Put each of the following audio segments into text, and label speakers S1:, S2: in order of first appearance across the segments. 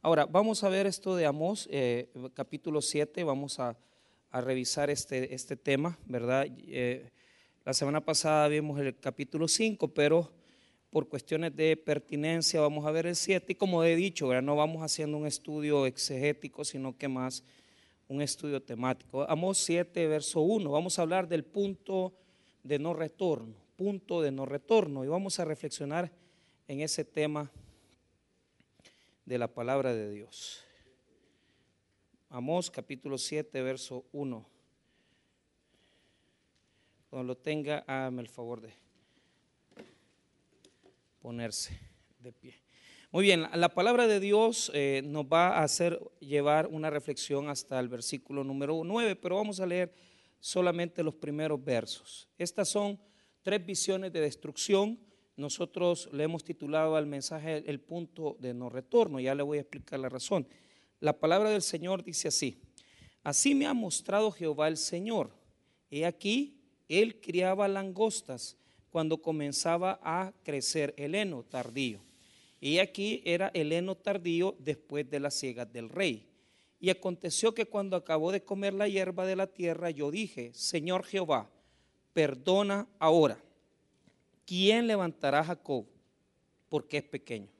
S1: Ahora, vamos a ver esto de Amós, eh, capítulo 7, vamos a, revisar este, este tema, ¿verdad? Eh, la semana pasada vimos el capítulo 5, pero por cuestiones de pertinencia vamos a ver el 7 y como he dicho, ¿verdad? no vamos haciendo un estudio exegético, sino que más un estudio temático. Amós 7, verso 1, vamos a hablar del punto de no retorno, punto de no retorno, y vamos a reflexionar en ese tema de la palabra de Dios. Amós capítulo 7, verso 1. Cuando lo tenga, hágame el favor de ponerse de pie. Muy bien, la palabra de Dios eh, nos va a hacer llevar una reflexión hasta el versículo número 9, pero vamos a leer solamente los primeros versos. Estas son tres visiones de destrucción nosotros le hemos titulado al mensaje el punto de no retorno. Ya le voy a explicar la razón. La palabra del Señor dice así. Así me ha mostrado Jehová el Señor. He aquí, él criaba langostas cuando comenzaba a crecer el heno tardío. Y aquí era el heno tardío después de las ciegas del rey. Y aconteció que cuando acabó de comer la hierba de la tierra, yo dije, Señor Jehová, perdona ahora ¿quién levantará a Jacob? Porque es pequeño.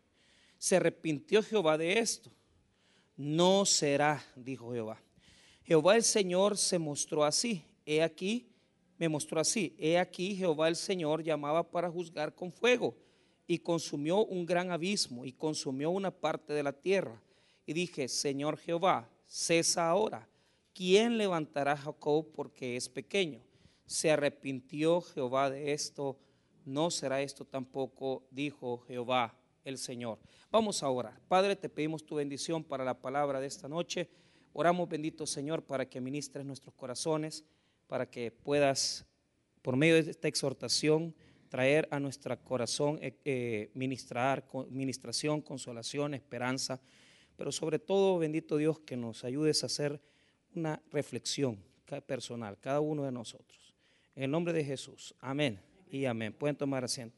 S1: Se arrepintió Jehová de esto. No será, dijo Jehová. Jehová el Señor se mostró así. He aquí, me mostró así. He aquí, Jehová el Señor llamaba para juzgar con fuego y consumió un gran abismo y consumió una parte de la tierra. Y dije, Señor Jehová, cesa ahora. ¿Quién levantará a Jacob porque es pequeño? Se arrepintió Jehová de esto no será esto tampoco, dijo Jehová el Señor. Vamos a orar. Padre, te pedimos tu bendición para la palabra de esta noche. Oramos, bendito Señor, para que ministres nuestros corazones, para que puedas, por medio de esta exhortación, traer a nuestro corazón eh, eh, ministrar, ministración, consolación, esperanza, pero sobre todo, bendito Dios, que nos ayudes a hacer una reflexión personal, cada uno de nosotros. En el nombre de Jesús. Amén y amén. Pueden tomar asiento.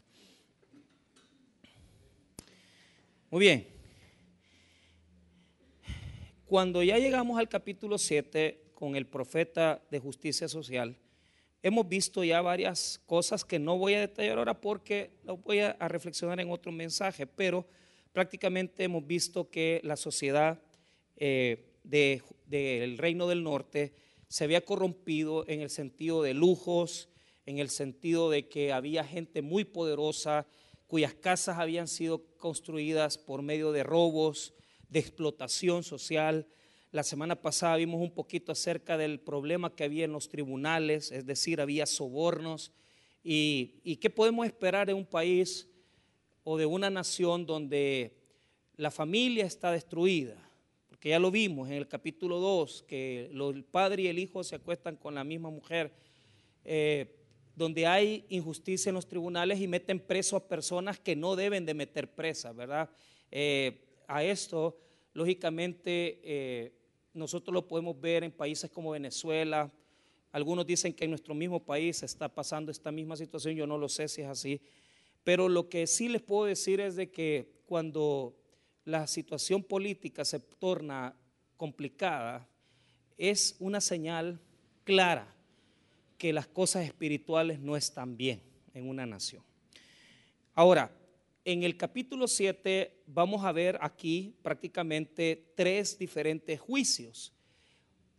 S1: Muy bien. Cuando ya llegamos al capítulo 7 con el profeta de justicia social, hemos visto ya varias cosas que no voy a detallar ahora porque lo voy a, reflexionar en otro mensaje, pero prácticamente hemos visto que la sociedad eh, del reino del norte se había corrompido en el sentido de lujos, en el sentido de que había gente muy poderosa cuyas casas habían sido construidas por medio de robos, de explotación social. La semana pasada vimos un poquito acerca del problema que había en los tribunales, es decir, había sobornos. ¿Y, qué podemos esperar de un país o de una nación donde la familia está destruida? Porque ya lo vimos en el capítulo 2, que el padre y el hijo se acuestan con la misma mujer. Eh, donde hay injusticia en los tribunales y meten preso a personas que no deben de meter presas, ¿verdad? Eh, a esto, lógicamente, eh, nosotros lo podemos ver en países como Venezuela. Algunos dicen que en nuestro mismo país está pasando esta misma situación, yo no lo sé si es así. Pero lo que sí les puedo decir es de que cuando la situación política se torna complicada, es una señal clara que las cosas espirituales no están bien en una nación. Ahora, en el capítulo 7 vamos a ver aquí prácticamente tres diferentes juicios.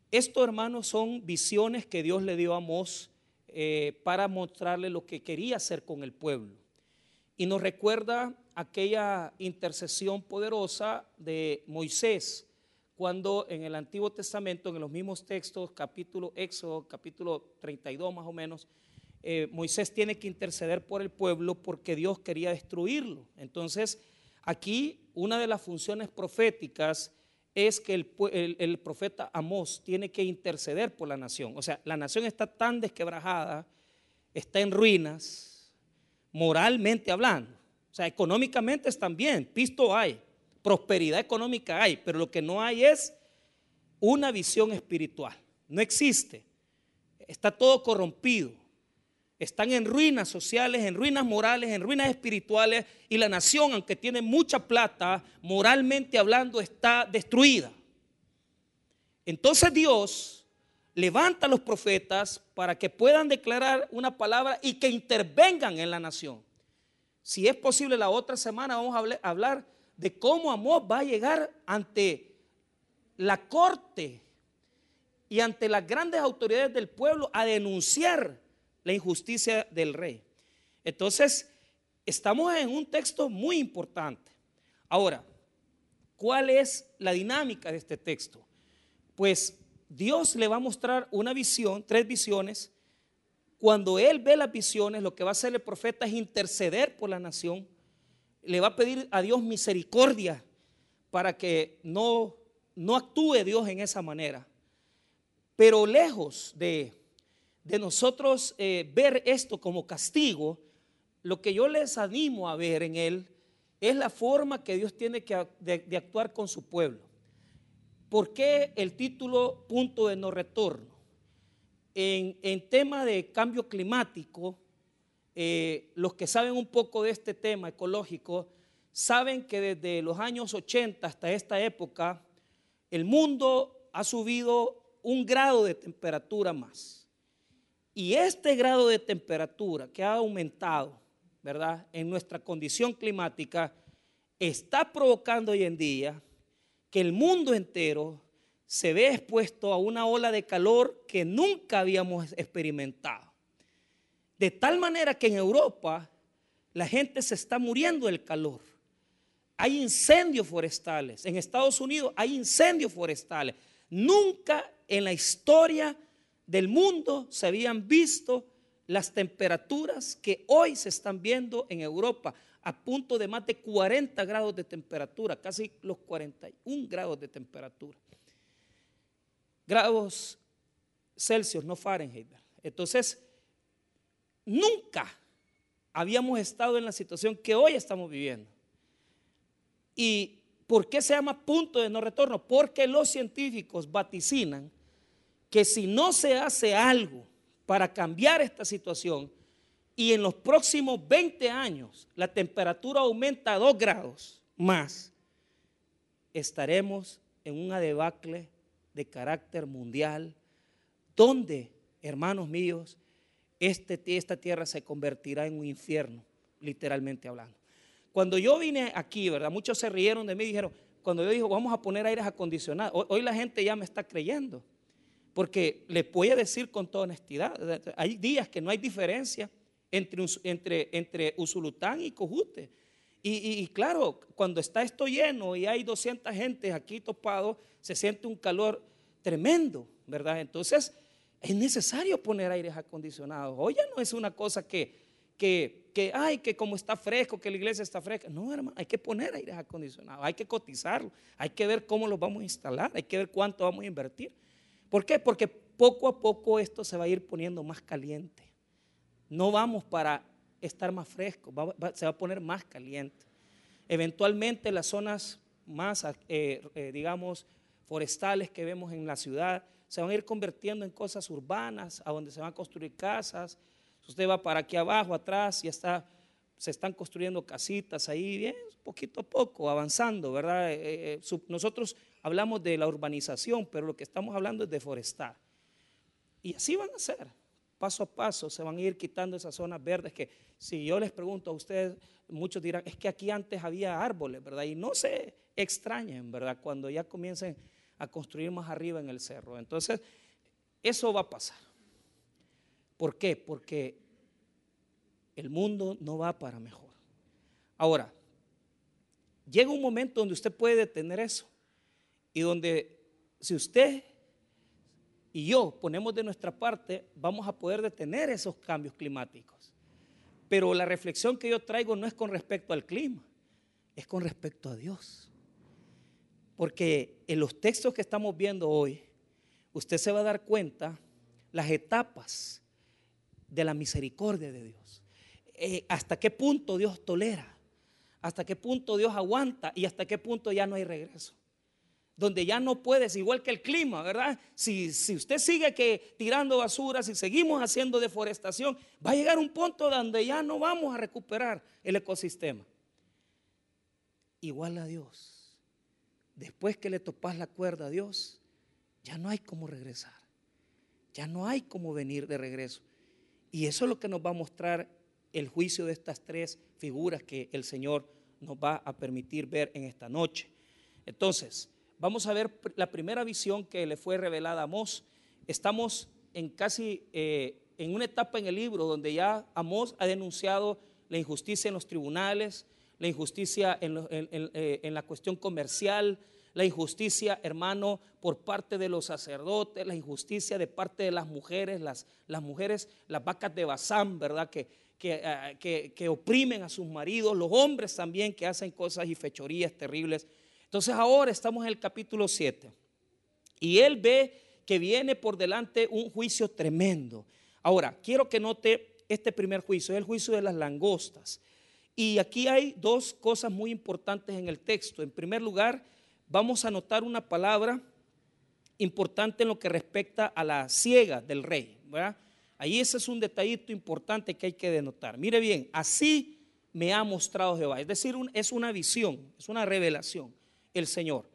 S1: Estos hermanos son visiones que Dios le dio a Amós eh, para mostrarle lo que quería hacer con el pueblo. Y nos recuerda aquella intercesión poderosa de Moisés cuando en el Antiguo Testamento, en los mismos textos, capítulo Éxodo, capítulo 32 más o menos, eh, Moisés tiene que interceder por el pueblo porque Dios quería destruirlo. Entonces, aquí una de las funciones proféticas es que el, profeta Amós tiene que interceder por la nación. O sea, la nación está tan desquebrajada, está en ruinas, moralmente hablando. O sea, económicamente están bien, pisto hay, prosperidad económica hay, pero lo que no hay es una visión espiritual. No existe. Está todo corrompido. están en ruinas sociales, en ruinas morales, en ruinas espirituales y la nación, aunque tiene mucha plata, moralmente hablando, está destruida. Entonces Dios levanta a los profetas para que puedan declarar una palabra y que intervengan en la nación. Si es posible, la otra semana vamos a hablar de cómo Amós va a llegar ante la corte y ante las grandes autoridades del pueblo a denunciar la injusticia del rey. Entonces, estamos en un texto muy importante. Ahora, ¿cuál es la dinámica de este texto? Pues Dios le va a mostrar una visión, tres visiones. Cuando Él ve las visiones, lo que va a hacer el profeta es interceder por la nación. Le va a pedir a Dios misericordia para que no, no actúe Dios en esa manera. Pero lejos de de nosotros eh, ver esto como castigo, lo que yo les animo a ver en él es la forma que Dios tiene que, de, actuar con su pueblo. ¿Por qué el título punto de no retorno? En, tema de cambio climático, eh, los que saben un poco de este tema ecológico, saben que desde los años 80 hasta esta época, el mundo ha subido un grado de temperatura más. Y este grado de temperatura que ha aumentado, ¿verdad? En nuestra condición climática, está provocando hoy en día que el mundo entero se ve expuesto a una ola de calor que nunca habíamos experimentado. De tal manera que en Europa la gente se está muriendo del calor. Hay incendios forestales. En Estados Unidos hay incendios forestales. Nunca en la historia del mundo se habían visto las temperaturas que hoy se están viendo en Europa, a punto de más de 40 grados de temperatura, casi los 41 grados de temperatura. Grados Celsius, no Fahrenheit. Entonces, nunca habíamos estado en la situación que hoy estamos viviendo. ¿Y por qué se llama punto de no retorno? Porque los científicos vaticinan que si no se hace algo para cambiar esta situación y en los próximos 20 años la temperatura aumenta a 2 grados más, estaremos en una debacle de carácter mundial donde, hermanos míos, este, esta tierra se convertirá en un infierno, literalmente hablando. Cuando yo vine aquí, ¿verdad? Muchos se rieron de mí y dijeron, cuando yo dije, vamos a poner aires acondicionados, hoy la gente ya me está creyendo. Porque le voy a decir con toda honestidad, hay días que no hay diferencia entre, entre, entre Usulután y Cojute. Y, claro, cuando está esto lleno y hay 200 gente aquí topados, se siente un calor tremendo, ¿verdad? Entonces, es necesario poner aires acondicionados. Hoy ya no es una cosa que, que, que, ay, que como está fresco, que la iglesia está fresca. No, hermano, hay que poner aires acondicionados, hay que cotizarlo, hay que ver cómo los vamos a instalar, hay que ver cuánto vamos a invertir. ¿Por qué? Porque poco a poco esto se va a ir poniendo más caliente. No vamos para estar más fresco, se va a poner más caliente. Eventualmente las zonas más, eh, eh, digamos, forestales que vemos en la ciudad se van a ir convirtiendo en cosas urbanas, a donde se van a construir casas. usted va para aquí abajo, atrás, ya está, se están construyendo casitas ahí, bien, poquito a poco, avanzando, ¿verdad? Eh, nosotros hablamos de la urbanización, pero lo que estamos hablando es de forestar. Y así van a ser, paso a paso, se van a ir quitando esas zonas verdes que si yo les pregunto a ustedes, muchos dirán, es que aquí antes había árboles, ¿verdad? Y no se extrañen, ¿verdad? Cuando ya comiencen a construir más arriba en el cerro. Entonces, eso va a pasar. ¿Por qué? Porque el mundo no va para mejor. Ahora, llega un momento donde usted puede detener eso y donde si usted y yo ponemos de nuestra parte, vamos a poder detener esos cambios climáticos. Pero la reflexión que yo traigo no es con respecto al clima, es con respecto a Dios. Porque en los textos que estamos viendo hoy, usted se va a dar cuenta las etapas de la misericordia de Dios. Eh, hasta qué punto Dios tolera, hasta qué punto Dios aguanta y hasta qué punto ya no hay regreso. donde ya no puedes, igual que el clima, ¿verdad? Si, si usted sigue que tirando basura, si seguimos haciendo deforestación, va a llegar un punto donde ya no vamos a recuperar el ecosistema. Igual a Dios. Después que le topas la cuerda a Dios, ya no hay cómo regresar. Ya no hay cómo venir de regreso. Y eso es lo que nos va a mostrar el juicio de estas tres figuras que el Señor nos va a permitir ver en esta noche. Entonces, vamos a ver la primera visión que le fue revelada a Amós. Estamos en casi eh, en una etapa en el libro donde ya Amós ha denunciado la injusticia en los tribunales, la injusticia en, eh, en la cuestión comercial, la injusticia, hermano, por parte de los sacerdotes, la injusticia de parte de las mujeres, las, mujeres, las vacas de Bazán, ¿verdad? Que, ah, que, que, oprimen a sus maridos, los hombres también que hacen cosas y fechorías terribles. Entonces ahora estamos en el capítulo 7 y él ve que viene por delante un juicio tremendo. Ahora, quiero que note este primer juicio, es el juicio de las langostas. Y aquí hay dos cosas muy importantes en el texto. En primer lugar, vamos a notar una palabra importante en lo que respecta a la ciega del rey. Ahí ese es un detallito importante que hay que denotar. Mire bien, así me ha mostrado Jehová. Es decir, es una visión, es una revelación el Señor.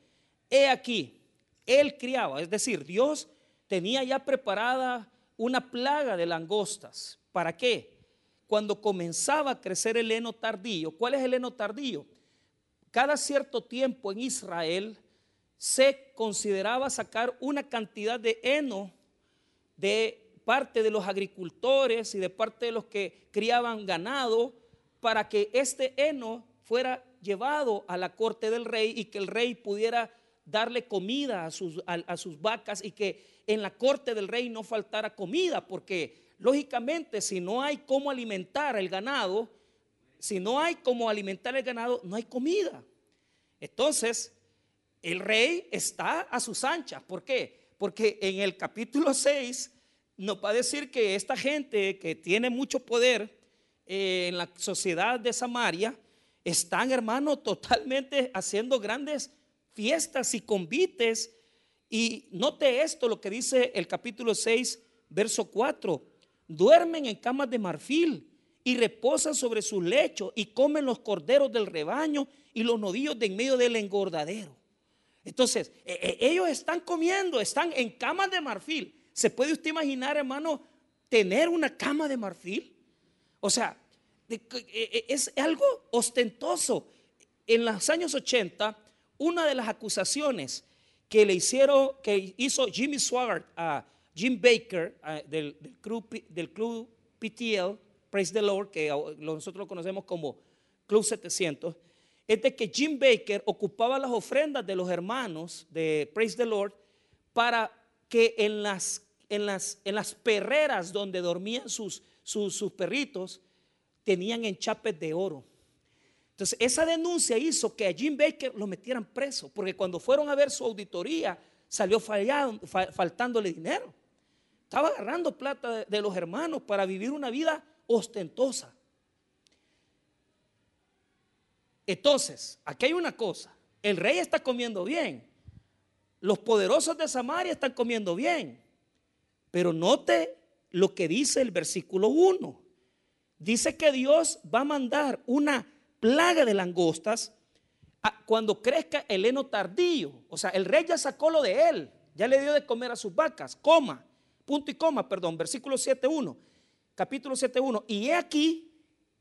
S1: He aquí, él criaba, es decir, Dios tenía ya preparada una plaga de langostas. ¿Para qué? Cuando comenzaba a crecer el heno tardío. ¿Cuál es el heno tardío? cada cierto tiempo en Israel se consideraba sacar una cantidad de heno de parte de los agricultores y de parte de los que criaban ganado para que este heno fuera llevado a la corte del rey y que el rey pudiera darle comida a sus, vacas y que en la corte del rey no faltara comida, porque lógicamente si no hay cómo alimentar el ganado, si no hay cómo alimentar el ganado, no hay comida. Entonces, el rey está a sus anchas. ¿Por qué? Porque en el capítulo 6 nos va a decir que esta gente que tiene mucho poder eh, en la sociedad de Samaria, están, hermano, totalmente haciendo grandes fiestas y convites. Y note esto, lo que dice el capítulo 6, verso 4. Duermen en camas de marfil y reposan sobre su lecho y comen los corderos del rebaño y los nodillos de en medio del engordadero. Entonces, e, e, ellos están comiendo, están en camas de marfil. ¿Se puede usted imaginar, hermano, tener una cama de marfil? O sea, e, es algo ostentoso. En los años 80, una de las acusaciones que le hicieron, que hizo Jimmy Swaggart a Jim Baker del, club, del club PTL, Praise the Lord, que nosotros lo conocemos como Club 700, es de que Jim Baker ocupaba las ofrendas de los hermanos de Praise the Lord para que en las, en las, en las perreras donde dormían sus, sus, sus perritos tenían enchapes de oro. Entonces, esa denuncia hizo que a Jim Baker lo metieran preso, porque cuando fueron a ver su auditoría, salió fallando, faltándole dinero. Estaba agarrando plata de los hermanos para vivir una vida ostentosa. Entonces, aquí hay una cosa. El rey está comiendo bien. Los poderosos de Samaria están comiendo bien. Pero note lo que dice el versículo 1. Dice que Dios va a mandar una plaga de langostas cuando crezca el heno tardío. O sea, el rey ya sacó lo de él. Ya le dio de comer a sus vacas. Coma. Punto y coma, perdón. Versículo 7.1 capítulo 7.1. Y he aquí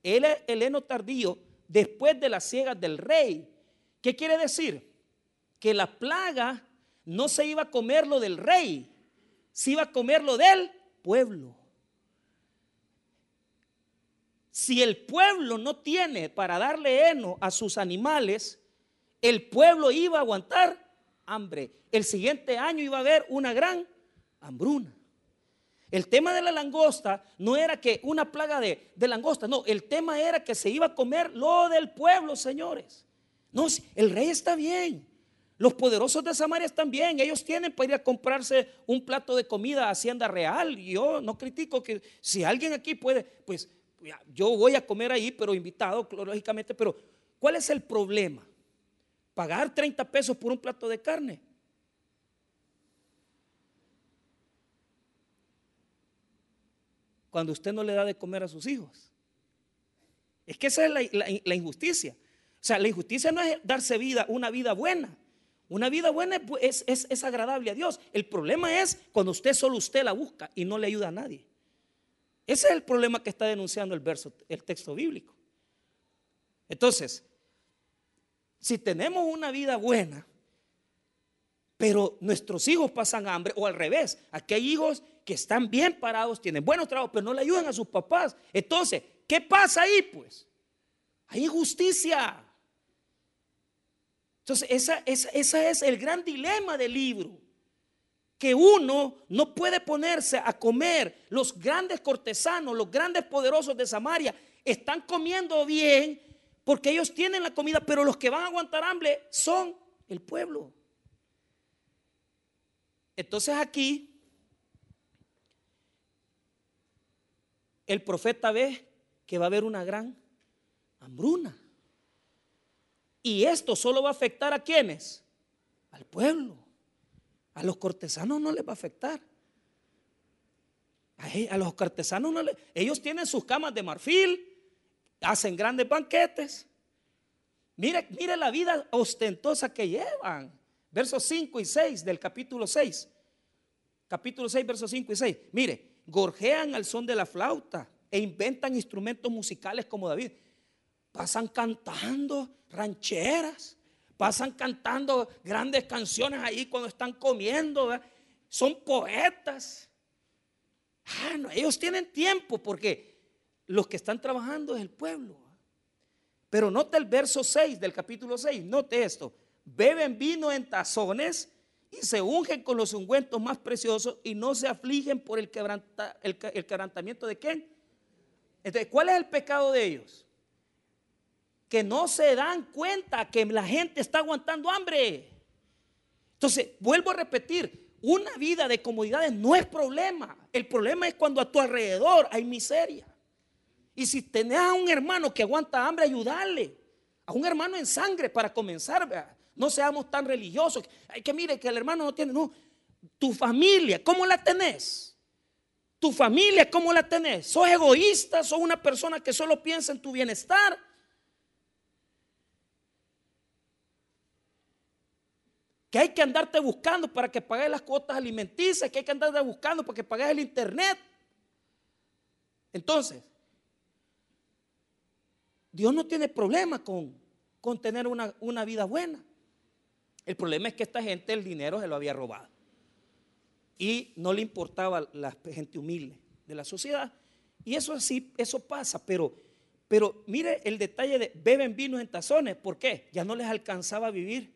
S1: el, el heno tardío después de las ciegas del rey. ¿Qué quiere decir? Que la plaga no se iba a comer lo del rey, se iba a comer lo del pueblo. Si el pueblo no tiene para darle heno a sus animales, el pueblo iba a aguantar hambre. El siguiente año iba a haber una gran hambruna. El tema de la langosta no era que una plaga de, langosta, no, el tema era que se iba a comer lo del pueblo, señores. No, el rey está bien. Los poderosos de Samaria están bien. Ellos tienen para ir a comprarse un plato de comida a Hacienda Real. Yo no critico que si alguien aquí puede, pues yo voy a comer ahí, pero invitado, lógicamente. Pero, ¿cuál es el problema? Pagar 30 pesos por un plato de carne. Cuando usted no le da de comer a sus hijos. Es que esa es la, injusticia. O sea, la injusticia no es darse vida, una vida buena. Una vida buena es, es, agradable a Dios. El problema es cuando usted solo usted la busca y no le ayuda a nadie. Ese es el problema que está denunciando el verso, el texto bíblico. Entonces, si tenemos una vida buena, pero nuestros hijos pasan hambre, o al revés, aquí hay hijos que están bien parados, tienen buenos trabajos, pero no le ayudan a sus papás. Entonces, ¿qué pasa ahí? Pues hay injusticia. Entonces, ese esa es el gran dilema del libro. Que uno no puede ponerse a comer. Los grandes cortesanos, los grandes poderosos de Samaria, están comiendo bien porque ellos tienen la comida, pero los que van a aguantar hambre son el pueblo. Entonces aquí el profeta ve que va a haber una gran hambruna. Y esto solo va a afectar a quienes? Al pueblo. A los cortesanos no les va a afectar. A, los cortesanos no les... Ellos tienen sus camas de marfil, hacen grandes banquetes. Mire, mire la vida ostentosa que llevan. Versos 5 y 6 del capítulo 6. Capítulo 6, versos 5 y 6. Mire, gorjean al son de la flauta e inventan instrumentos musicales como David. Pasan cantando rancheras, pasan cantando grandes canciones ahí cuando están comiendo. Son poetas. Ah, no, ellos tienen tiempo porque los que están trabajando es el pueblo. Pero note el verso 6 del capítulo 6, note esto. Beben vino en tazones y se ungen con los ungüentos más preciosos y no se afligen por el, quebrantamiento de quién. Entonces, ¿cuál es el pecado de ellos? Que no se dan cuenta que la gente está aguantando hambre. Entonces, vuelvo a repetir, una vida de comodidades no es problema. El problema es cuando a tu alrededor hay miseria. Y si tenés a un hermano que aguanta hambre, ayudarle. A un hermano en sangre para comenzar. No seamos tan religiosos. Hay que mire que el hermano no tiene. Tu familia, ¿cómo la tenés? Tu familia, ¿cómo la tenés? ¿Sos egoísta? ¿Sos una persona que solo piensa en tu bienestar? Que hay que andarte buscando para que pagues las cuotas alimenticias, que hay que andarte buscando para que pagues el internet. Entonces, Dios no tiene problema con, con tener una, una vida buena. El problema es que esta gente el dinero se lo había robado. Y no le importaba la gente humilde de la sociedad. Y eso sí, eso pasa, pero, pero mire el detalle de beben vino en tazones. ¿Por qué? Ya no les alcanzaba vivir.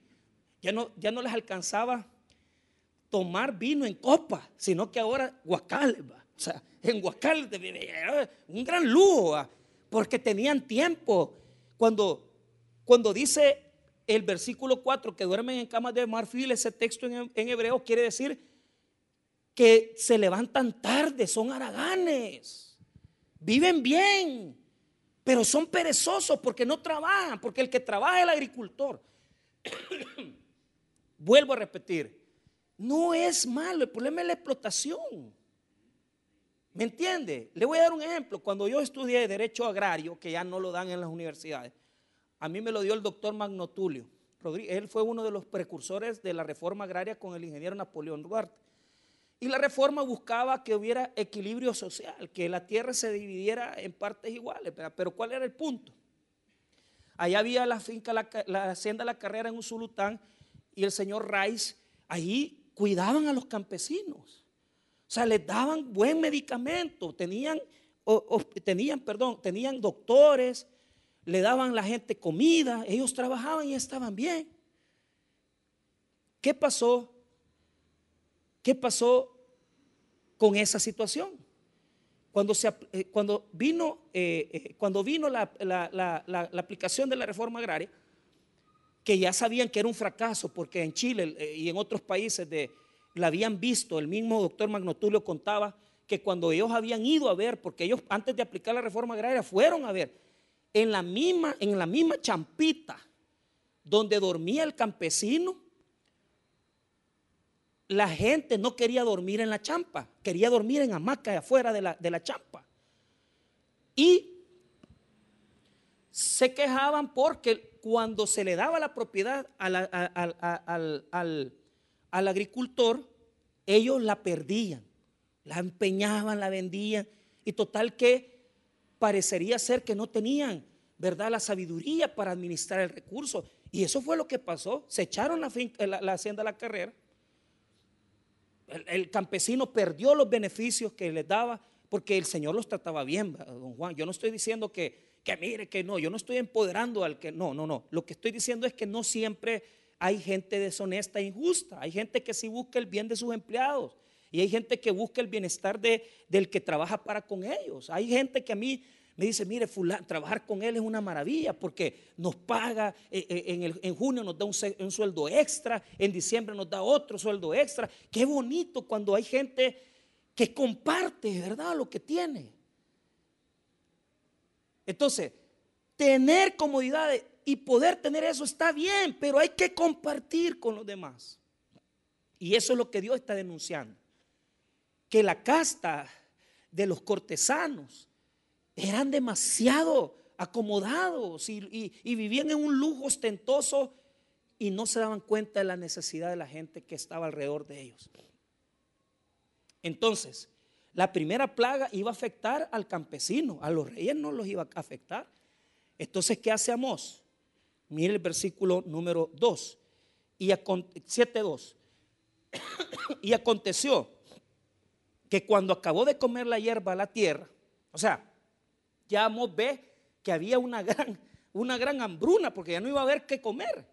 S1: Ya no, ya no les alcanzaba tomar vino en copa, sino que ahora guacal. O sea, en guacal, un gran lujo, porque tenían tiempo. Cuando, cuando dice el versículo 4, que duermen en camas de marfil, ese texto en, hebreo quiere decir que se levantan tarde, son haraganes, viven bien, pero son perezosos porque no trabajan, porque el que trabaja es el agricultor. Vuelvo a repetir, no es malo, el problema es la explotación. ¿Me entiende? Le voy a dar un ejemplo. Cuando yo estudié Derecho Agrario, que ya no lo dan en las universidades, a mí me lo dio el doctor Magno Tulio Rodríguez. Él fue uno de los precursores de la reforma agraria con el ingeniero Napoleón Duarte. Y la reforma buscaba que hubiera equilibrio social, que la tierra se dividiera en partes iguales. Pero ¿cuál era el punto? Allá había la finca, la, la hacienda La Carrera en Usulután y el señor Rice, ahí cuidaban a los campesinos. O sea, les daban buen medicamento, tenían, tenían, perdón, tenían doctores, le daban la gente comida, ellos trabajaban y estaban bien. ¿Qué pasó? ¿Qué pasó con esa situación? Cuando, se, eh, cuando vino, eh, eh, cuando vino la, la, aplicación de la reforma agraria, que ya sabían que era un fracaso, porque en Chile y en otros países de, la habían visto, el mismo doctor Magnotulio contaba que cuando ellos habían ido a ver, porque ellos antes de aplicar la reforma agraria fueron a ver, en la misma, en la misma champita donde dormía el campesino, la gente no quería dormir en la champa, quería dormir en hamaca afuera de la, de la champa. Y se quejaban porque cuando se le daba la propiedad al, al agricultor, ellos la perdían, la empeñaban, la vendían. Y total que parecería ser que no tenían, ¿verdad?, la sabiduría para administrar el recurso. Y eso fue lo que pasó. Se echaron la, la, hacienda a la carrera. El, campesino perdió los beneficios que les daba porque el Señor los trataba bien, don Juan. Yo no estoy diciendo que, que mire, que no, yo no estoy empoderando al que, no, no, no. Lo que estoy diciendo es que no siempre hay gente deshonesta e injusta. Hay gente que sí busca el bien de sus empleados. Y hay gente que busca el bienestar de, del que trabaja para con ellos. Hay gente que a mí me dice, mire, trabajar con él es una maravilla porque nos paga, eh, eh, en, junio nos da un, sueldo extra, en diciembre nos da otro sueldo extra. Qué bonito cuando hay gente que comparte, ¿verdad? Lo que tiene. Entonces, tener comodidades y poder tener eso está bien, pero hay que compartir con los demás. Y eso es lo que Dios está denunciando. Que la casta de los cortesanos eran demasiado acomodados y, vivían en un lujo ostentoso y no se daban cuenta de la necesidad de la gente que estaba alrededor de ellos. Entonces, la primera plaga iba a afectar al campesino, a los reyes no los iba a afectar. Entonces, ¿qué hace Amós? Mire el versículo número 2 y 7.2. y aconteció que cuando acabó de comer la hierba la tierra, o sea, ya Amos ve que había una gran, una gran hambruna porque ya no iba a haber qué comer.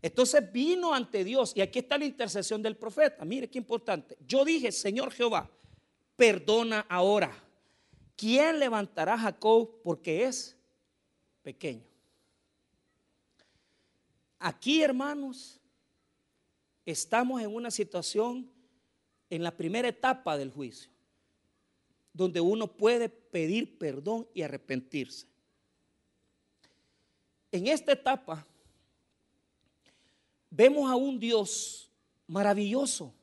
S1: Entonces vino ante Dios y aquí está la intercesión del profeta. Mire qué importante. Yo dije, Señor Jehová, perdona ahora. ¿Quién levantará a Jacob porque es pequeño? Aquí, hermanos, estamos en una situación en la primera etapa del juicio donde uno puede pedir perdón y arrepentirse. En esta etapa vemos a un Dios maravilloso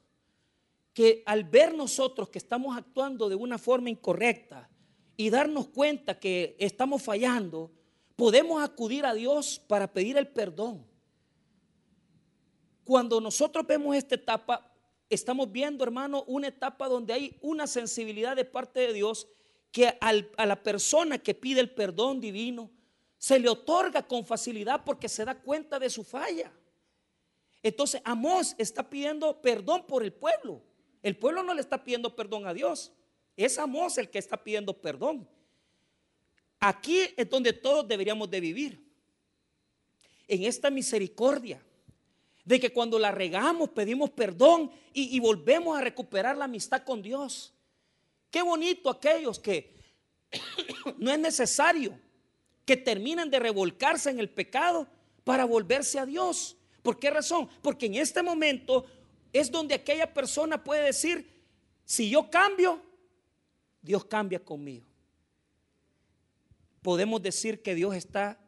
S1: que al ver nosotros que estamos actuando de una forma incorrecta y darnos cuenta que estamos fallando, podemos acudir a Dios para pedir el perdón. Cuando nosotros vemos esta etapa, estamos viendo, hermano, una etapa donde hay una sensibilidad de parte de Dios que a la persona que pide el perdón divino se le otorga con facilidad porque se da cuenta de su falla. Entonces, Amós está pidiendo perdón por el pueblo. El pueblo no le está pidiendo perdón a Dios. Es Amós el que está pidiendo perdón. Aquí es donde todos deberíamos de vivir. En esta misericordia de que cuando la regamos pedimos perdón y, volvemos a recuperar la amistad con Dios. Qué bonito aquellos que no es necesario que terminen de revolcarse en el pecado para volverse a Dios. ¿Por qué razón? Porque en este momento es donde aquella persona puede decir, si yo cambio, Dios cambia conmigo. Podemos decir que Dios está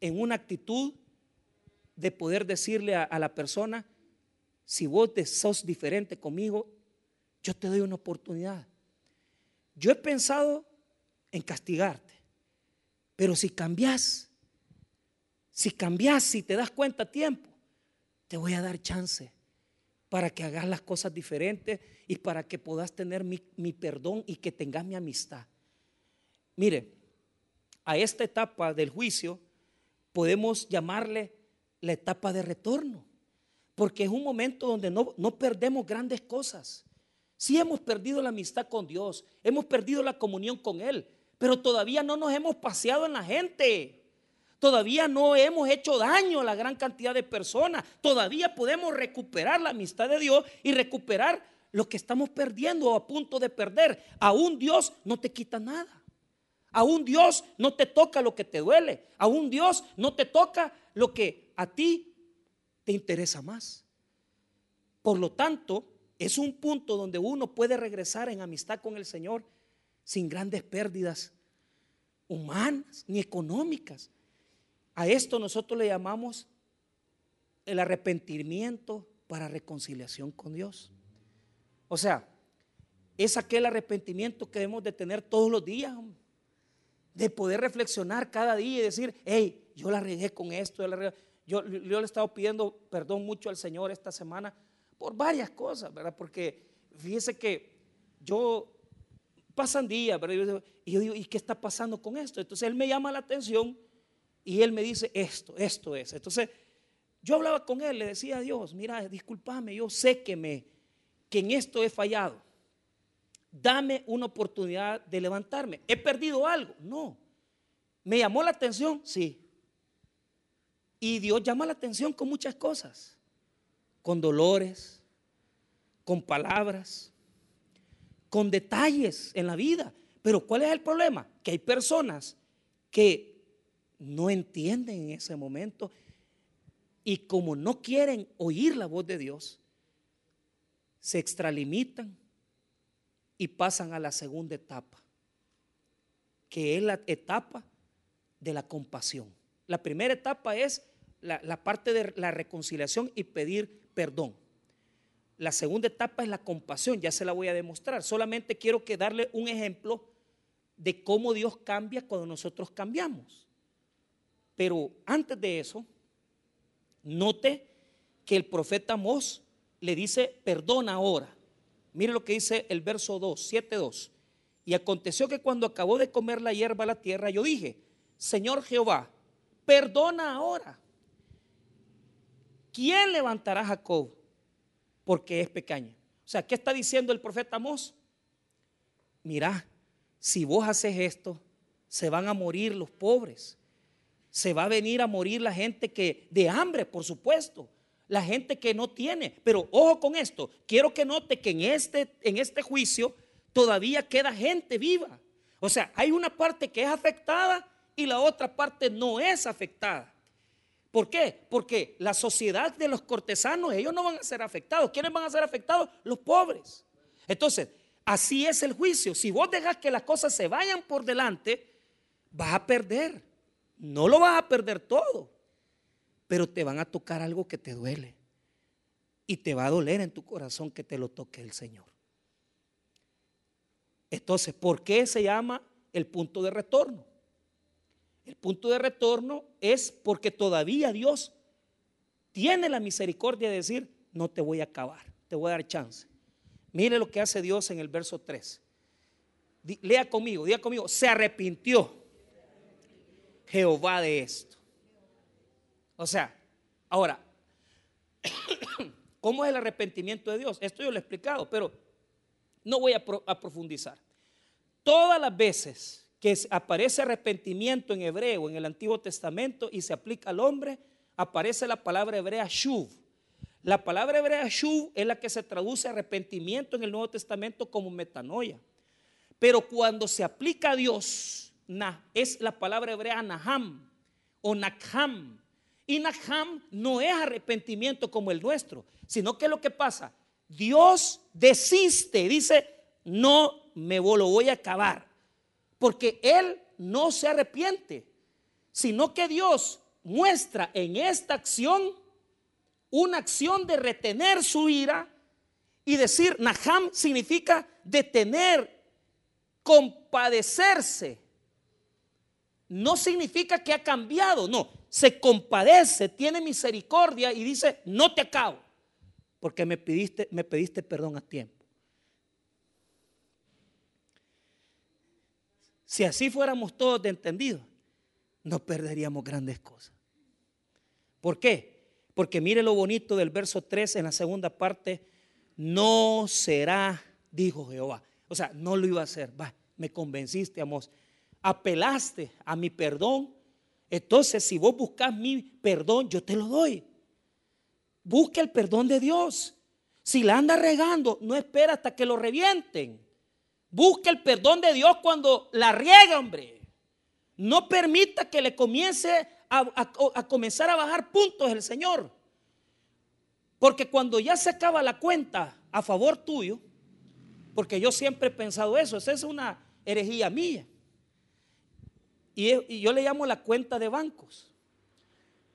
S1: en una actitud de poder decirle a, la persona, si vos sos diferente conmigo, yo te doy una oportunidad. Yo he pensado en castigarte, pero si cambias, si cambias, si te das cuenta a tiempo, te voy a dar chance para que hagas las cosas diferentes y para que puedas tener mi, mi perdón y que tengas mi amistad. Mire, a esta etapa del juicio podemos llamarle la etapa de retorno, porque es un momento donde no, no perdemos grandes cosas. Sí hemos perdido la amistad con Dios, hemos perdido la comunión con Él, pero todavía no nos hemos paseado en la gente. Todavía no hemos hecho daño a la gran cantidad de personas. Todavía podemos recuperar la amistad de Dios y recuperar lo que estamos perdiendo o a punto de perder. Aún Dios no te quita nada. Aún Dios no te toca lo que te duele. Aún Dios no te toca lo que a ti te interesa más. Por lo tanto, es un punto donde uno puede regresar en amistad con el Señor sin grandes pérdidas humanas ni económicas. A esto nosotros le llamamos el arrepentimiento para reconciliación con Dios. O sea, es aquel arrepentimiento que debemos de tener todos los días. de poder reflexionar cada día y decir, hey, yo la regué con esto, yo, la yo, le he estado pidiendo perdón mucho al Señor esta semana por varias cosas, ¿verdad? Porque fíjese que yo pasan días, ¿verdad? Y yo digo, ¿y qué está pasando con esto? Entonces él me llama la atención y él me dice, esto, esto es. Entonces yo hablaba con él, le decía a Dios, mira, discúlpame, yo sé que, me, que en esto he fallado. Dame una oportunidad de levantarme. ¿He perdido algo? No. ¿Me llamó la atención? Sí. Y Dios llama la atención con muchas cosas. Con dolores, con palabras, con detalles en la vida. Pero ¿cuál es el problema? Que hay personas que no entienden en ese momento y como no quieren oír la voz de Dios, se extralimitan y pasan a la segunda etapa, que es la etapa de la compasión. La primera etapa es la, parte de la reconciliación y pedir perdón. La segunda etapa es la compasión, ya se la voy a demostrar. Solamente quiero que darle un ejemplo de cómo Dios cambia cuando nosotros cambiamos. Pero antes de eso, Note que el profeta Mos le dice, perdona ahora. Mire lo que dice el verso 2, 7, 2. Y aconteció que cuando acabó de comer la hierba la tierra, yo dije, Señor Jehová, perdona ahora. ¿Quién levantará a Jacob? Porque es pequeña. O sea, ¿qué está diciendo el profeta Mos? Mira, si vos haces esto, se van a morir los pobres se va a venir a morir la gente que de hambre, por supuesto, la gente que no tiene. Pero ojo con esto, quiero que note que en este, en este juicio todavía queda gente viva. O sea, hay una parte que es afectada y la otra parte no es afectada. ¿Por qué? Porque la sociedad de los cortesanos, ellos no van a ser afectados. ¿Quiénes van a ser afectados? Los pobres. Entonces, así es el juicio. Si vos dejas que las cosas se vayan por delante, vas a perder. No lo vas a perder todo, pero te van a tocar algo que te duele. Y te va a doler en tu corazón que te lo toque el Señor. Entonces, ¿por qué se llama el punto de retorno? El punto de retorno es porque todavía Dios tiene la misericordia de decir, no te voy a acabar, te voy a dar chance. Mire lo que hace Dios en el verso 3. Lea conmigo, diga conmigo, se arrepintió Jehová de esto. O sea, ahora, ¿cómo es el arrepentimiento de Dios? Esto yo lo he explicado, pero no voy a, profundizar. Todas las veces que aparece arrepentimiento en hebreo en el Antiguo Testamento y se aplica al hombre, aparece la palabra hebrea shuv. La palabra hebrea shuv es la que se traduce arrepentimiento en el Nuevo Testamento como metanoia. Pero cuando se aplica a Dios, es la palabra hebrea naham o nakham. Y nakham no es arrepentimiento como el nuestro, sino que lo que pasa, Dios desiste, dice, no me lo voy a acabar, porque Él no se arrepiente, sino que Dios muestra en esta acción una acción de retener su ira y decir, Naham significa detener, compadecerse no significa que ha cambiado, no, se compadece, tiene misericordia y dice, no te acabo, porque me pediste, me pediste perdón a tiempo. Si así fuéramos todos de entendidos, no perderíamos grandes cosas. ¿Por qué? Porque mire lo bonito del verso 3 en la segunda parte, no será, dijo Jehová. O sea, no lo iba a hacer. Va, me convenciste, Amos apelaste a mi perdón, entonces si vos buscas mi perdón, yo te lo doy. Busque el perdón de Dios. Si la anda regando, no espera hasta que lo revienten. Busque el perdón de Dios cuando la riega, hombre. No permita que le comience a, comenzar a bajar puntos el Señor. Porque cuando ya se acaba la cuenta a favor tuyo, porque yo siempre he pensado eso, esa es una herejía mía. Y, yo le llamo la cuenta de bancos.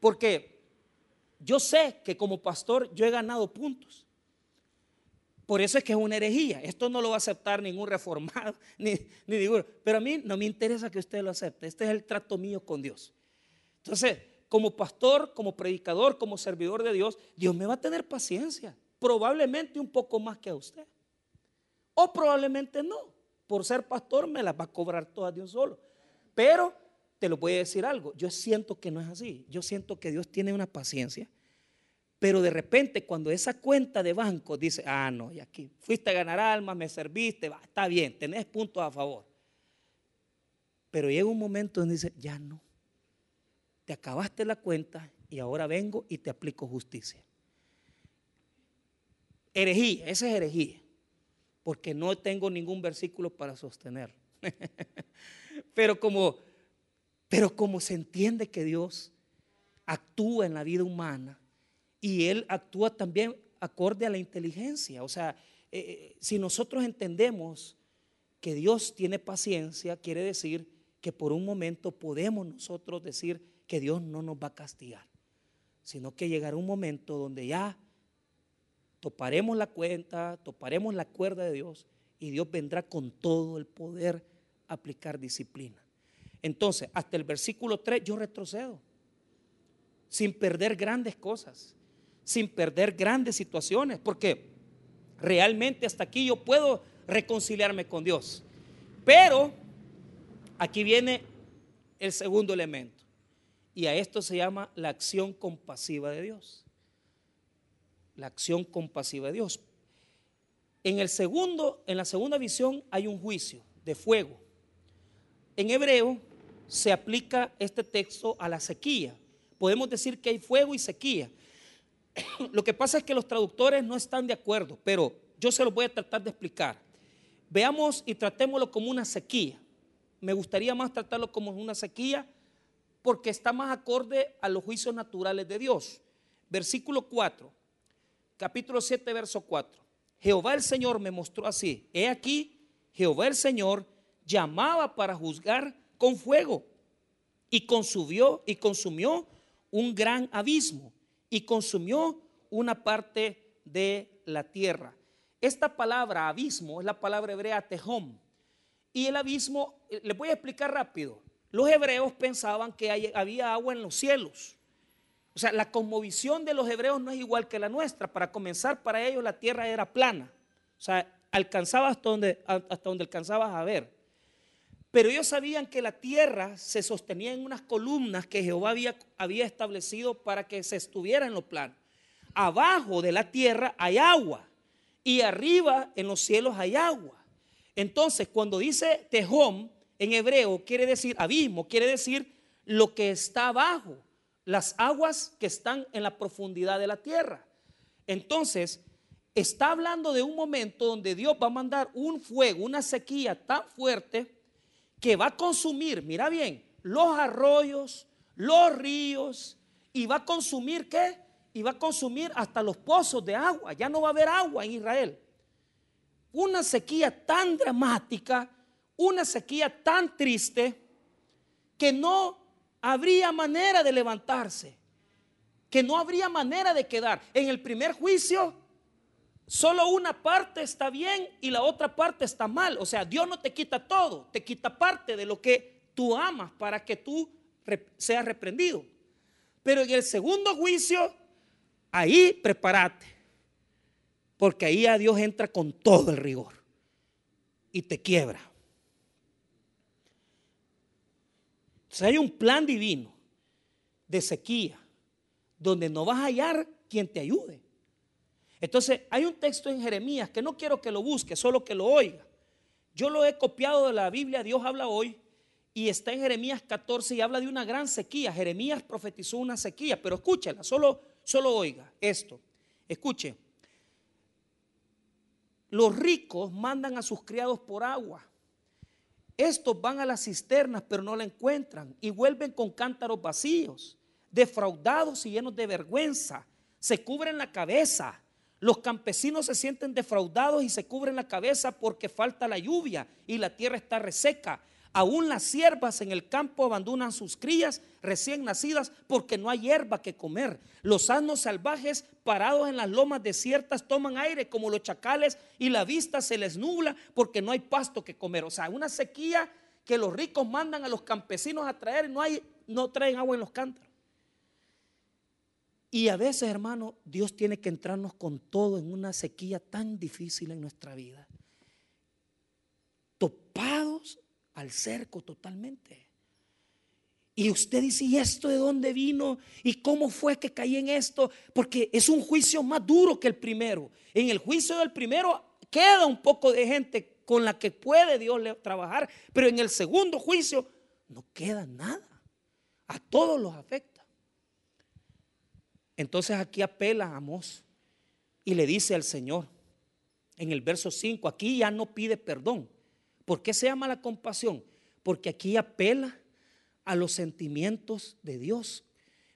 S1: Porque yo sé que como pastor yo he ganado puntos. Por eso es que es una herejía. Esto no lo va a aceptar ningún reformado, ni, ni ninguno. Pero a mí no me interesa que usted lo acepte. Este es el trato mío con Dios. Entonces, como pastor, como predicador, como servidor de Dios, Dios me va a tener paciencia. Probablemente un poco más que a usted. O probablemente no. Por ser pastor me las va a cobrar todas de un solo. Pero te lo voy a decir algo. Yo siento que no es así. Yo siento que Dios tiene una paciencia pero de repente cuando esa cuenta de banco dice, ah, no, y aquí fuiste a ganar almas, me serviste, está bien, tenés puntos a favor. Pero llega un momento donde dice, ya no, te acabaste la cuenta y ahora vengo y te aplico justicia. Herejía, esa es herejía, porque no tengo ningún versículo para sostener. pero como, pero como se entiende que Dios actúa en la vida humana, y Él actúa también acorde a la inteligencia. O sea, eh, eh, si nosotros entendemos que Dios tiene paciencia, quiere decir que por un momento podemos nosotros decir que Dios no nos va a castigar, sino que llegará un momento donde ya toparemos la cuenta, toparemos la cuerda de Dios y Dios vendrá con todo el poder a aplicar disciplina. Entonces, hasta el versículo 3 yo retrocedo, sin perder grandes cosas sin perder grandes situaciones, porque realmente hasta aquí yo puedo reconciliarme con Dios. Pero aquí viene el segundo elemento, y a esto se llama la acción compasiva de Dios. La acción compasiva de Dios. En el segundo, en la segunda visión hay un juicio de fuego. En hebreo se aplica este texto a la sequía. Podemos decir que hay fuego y sequía. Lo que pasa es que los traductores no están de acuerdo, pero yo se lo voy a tratar de explicar. Veamos y tratémoslo como una sequía. Me gustaría más tratarlo como una sequía porque está más acorde a los juicios naturales de Dios. Versículo 4, capítulo 7, verso 4. Jehová el Señor me mostró así. He aquí, Jehová el Señor llamaba para juzgar con fuego y consumió, y consumió un gran abismo y consumió una parte de la tierra. Esta palabra abismo es la palabra hebrea tehom. Y el abismo, eh, les voy a explicar rápido. Los hebreos pensaban que había agua en los cielos. O sea, la cosmovisión de los hebreos no es igual que la nuestra. Para comenzar, para ellos la tierra era plana. O sea, alcanzaba hasta donde, hasta donde alcanzabas a ver. Pero ellos sabían que la tierra se sostenía en unas columnas que Jehová había, había establecido para que se estuviera en los planos. Abajo de la tierra hay agua y arriba en los cielos hay agua. Entonces, cuando dice Tejón en hebreo, quiere decir abismo, quiere decir lo que está abajo, las aguas que están en la profundidad de la tierra. Entonces, está hablando de un momento donde Dios va a mandar un fuego, una sequía tan fuerte que va a consumir, mira bien, los arroyos, los ríos, y va a consumir qué? Y va a consumir hasta los pozos de agua. Ya no va a haber agua en Israel. Una sequía tan dramática, una sequía tan triste, que no habría manera de levantarse, que no habría manera de quedar. En el primer juicio Solo una parte está bien y la otra parte está mal. O sea, Dios no te quita todo, te quita parte de lo que tú amas para que tú seas reprendido. Pero en el segundo juicio, ahí prepárate. Porque ahí a Dios entra con todo el rigor y te quiebra. Entonces hay un plan divino de sequía donde no vas a hallar quien te ayude. Entonces, hay un texto en Jeremías que no quiero que lo busque, solo que lo oiga. Yo lo he copiado de la Biblia, Dios habla hoy, y está en Jeremías 14 y habla de una gran sequía. Jeremías profetizó una sequía, pero escúchela, solo, solo oiga esto. Escuche. Los ricos mandan a sus criados por agua. Estos van a las cisternas, pero no la encuentran y vuelven con cántaros vacíos, defraudados y llenos de vergüenza. Se cubren la cabeza los campesinos se sienten defraudados y se cubren la cabeza porque falta la lluvia y la tierra está reseca. Aún las siervas en el campo abandonan sus crías recién nacidas porque no hay hierba que comer. Los asnos salvajes parados en las lomas desiertas toman aire como los chacales y la vista se les nubla porque no hay pasto que comer. O sea, una sequía que los ricos mandan a los campesinos a traer y no, hay, no traen agua en los cántaros. Y a veces, hermano, Dios tiene que entrarnos con todo en una sequía tan difícil en nuestra vida. Topados al cerco totalmente. Y usted dice, ¿y esto de dónde vino? ¿Y cómo fue que caí en esto? Porque es un juicio más duro que el primero. En el juicio del primero queda un poco de gente con la que puede Dios trabajar, pero en el segundo juicio no queda nada. A todos los afecta. Entonces aquí apela a Amós y le dice al Señor en el verso 5, aquí ya no pide perdón. ¿Por qué se llama la compasión? Porque aquí apela a los sentimientos de Dios.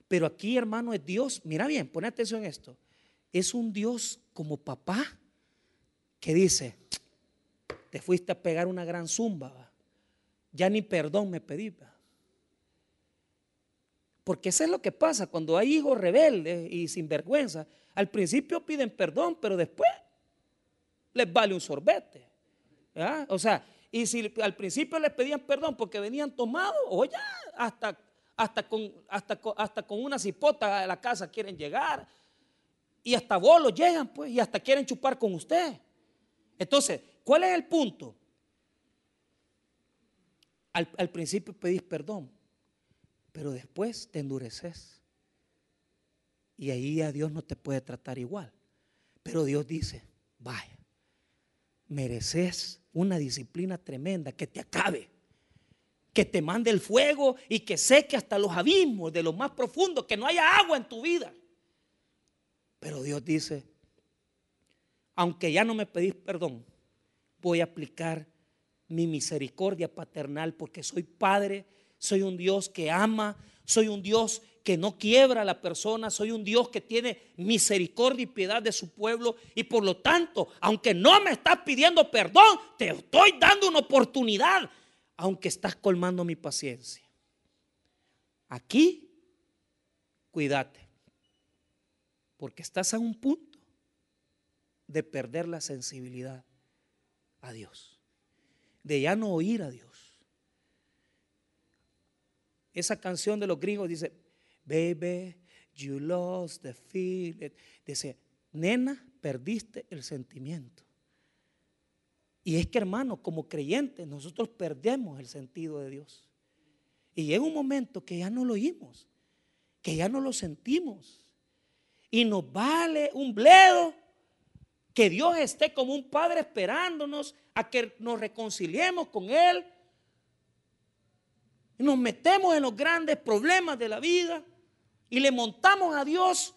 S1: Pero aquí, hermano, es Dios, mira bien, pon atención en esto. Es un Dios como papá que dice, te fuiste a pegar una gran zumba, ya ni perdón me pedí. Porque eso es lo que pasa cuando hay hijos rebeldes y sinvergüenza. Al principio piden perdón, pero después les vale un sorbete. O sea, y si al principio les pedían perdón porque venían tomados, o ya hasta, hasta, con, hasta, hasta con una cipota a la casa quieren llegar. Y hasta bolos llegan, pues, y hasta quieren chupar con usted. Entonces, ¿cuál es el punto? Al, al principio pedís perdón, pero después te endureces. Y ahí a Dios no te puede tratar igual. Pero Dios dice, vaya, mereces una disciplina tremenda que te acabe, que te mande el fuego y que seque hasta los abismos de lo más profundo, que no haya agua en tu vida. Pero Dios dice, aunque ya no me pedís perdón, voy a aplicar mi misericordia paternal porque soy padre soy un Dios que ama, soy un Dios que no quiebra a la persona, soy un Dios que tiene misericordia y piedad de su pueblo y por lo tanto, aunque no me estás pidiendo perdón, te estoy dando una oportunidad, aunque estás colmando mi paciencia. Aquí, cuídate, porque estás a un punto de perder la sensibilidad a Dios, de ya no oír a Dios esa canción de los gringos dice, baby, you lost the feeling. Dice, nena, perdiste el sentimiento. Y es que hermano, como creyentes, nosotros perdemos el sentido de Dios. Y llega un momento que ya no lo oímos, que ya no lo sentimos. Y nos vale un bledo que Dios esté como un padre esperándonos a que nos reconciliemos con Él nos metemos en los grandes problemas de la vida y le montamos a Dios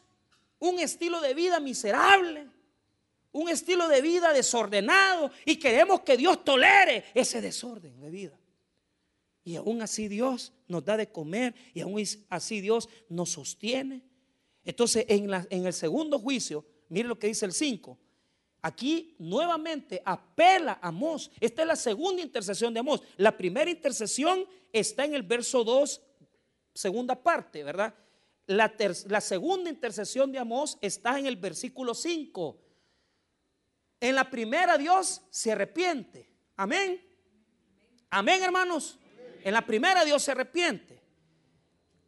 S1: un estilo de vida miserable, un estilo de vida desordenado y queremos que Dios tolere ese desorden de vida. Y aún así Dios nos da de comer y aún así Dios nos sostiene. Entonces en, en el segundo juicio, mire lo que dice el 5, Aquí nuevamente apela a Amós. Esta es la segunda intercesión de Amós. La primera intercesión está en el verso 2, segunda parte, ¿verdad? La, segunda intercesión de Amós está en el versículo 5. En la primera Dios se arrepiente. Amén. Amén, hermanos. En la primera Dios se arrepiente.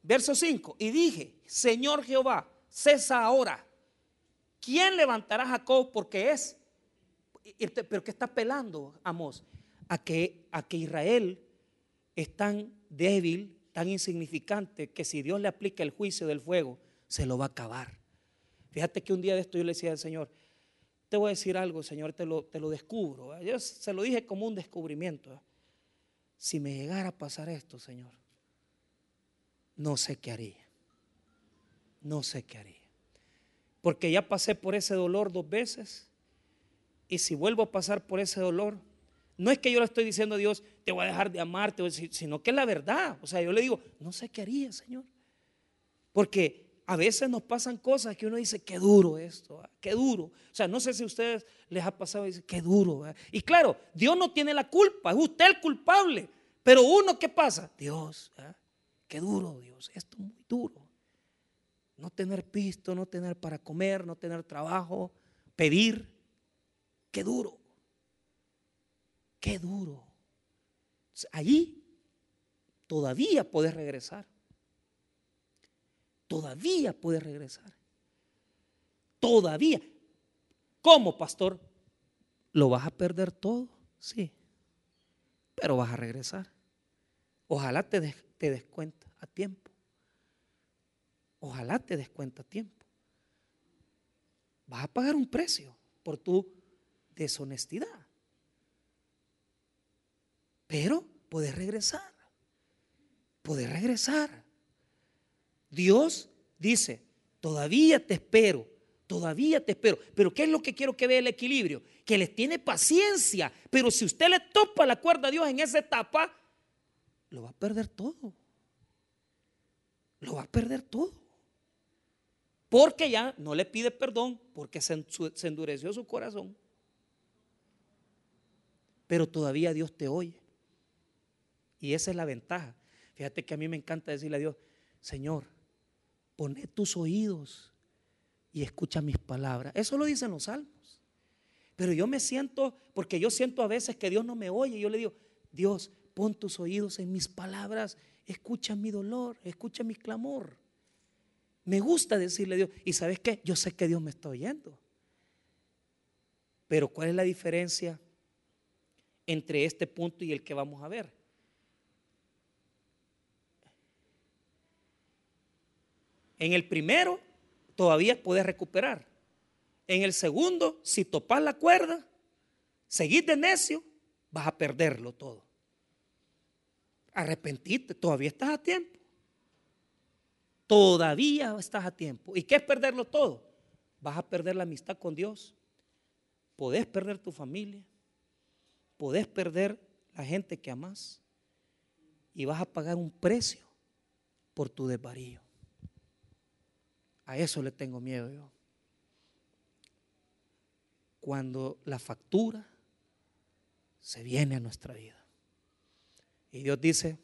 S1: Verso 5. Y dije, Señor Jehová, cesa ahora ¿Quién levantará a Jacob? Porque es, pero que está pelando Amos a que, a que Israel es tan débil, tan insignificante, que si Dios le aplica el juicio del fuego, se lo va a acabar. Fíjate que un día de esto yo le decía al Señor, te voy a decir algo, Señor, te lo, te lo descubro. Yo se lo dije como un descubrimiento. Si me llegara a pasar esto, Señor, no sé qué haría. No sé qué haría porque ya pasé por ese dolor dos veces. Y si vuelvo a pasar por ese dolor, no es que yo le estoy diciendo a Dios, te voy a dejar de amarte, sino que es la verdad. O sea, yo le digo, no sé qué haría, Señor. Porque a veces nos pasan cosas que uno dice, qué duro esto, ah, qué duro. O sea, no sé si a ustedes les ha pasado y dicen, qué duro. Ah". Y claro, Dios no tiene la culpa, es usted el culpable. Pero uno, ¿qué pasa? Dios, ¿ah? qué duro, Dios, esto es muy duro. No tener pisto, no tener para comer, no tener trabajo, pedir, qué duro. Qué duro. Allí todavía puedes regresar. Todavía puedes regresar. Todavía. ¿Cómo, pastor? ¿Lo vas a perder todo? Sí. Pero vas a regresar. Ojalá te des, te des cuenta a tiempo. Ojalá te des cuenta a tiempo. Vas a pagar un precio por tu deshonestidad. Pero puedes regresar. Puedes regresar. Dios dice, todavía te espero, todavía te espero. Pero ¿qué es lo que quiero que vea el equilibrio? Que les tiene paciencia. Pero si usted le topa la cuerda a Dios en esa etapa, lo va a perder todo. Lo va a perder todo. Porque ya no le pide perdón, porque se endureció su corazón. Pero todavía Dios te oye. Y esa es la ventaja. Fíjate que a mí me encanta decirle a Dios, Señor, pone tus oídos y escucha mis palabras. Eso lo dicen los salmos. Pero yo me siento, porque yo siento a veces que Dios no me oye. Yo le digo, Dios, pon tus oídos en mis palabras, escucha mi dolor, escucha mi clamor. Me gusta decirle a Dios, y sabes qué, yo sé que Dios me está oyendo. Pero ¿cuál es la diferencia entre este punto y el que vamos a ver? En el primero todavía puedes recuperar. En el segundo, si topas la cuerda, seguís de necio, vas a perderlo todo. Arrepentirte, todavía estás a tiempo. Todavía estás a tiempo. ¿Y qué es perderlo todo? Vas a perder la amistad con Dios. Podés perder tu familia. Podés perder la gente que amas. Y vas a pagar un precio por tu desvarío. A eso le tengo miedo yo. Cuando la factura se viene a nuestra vida. Y Dios dice,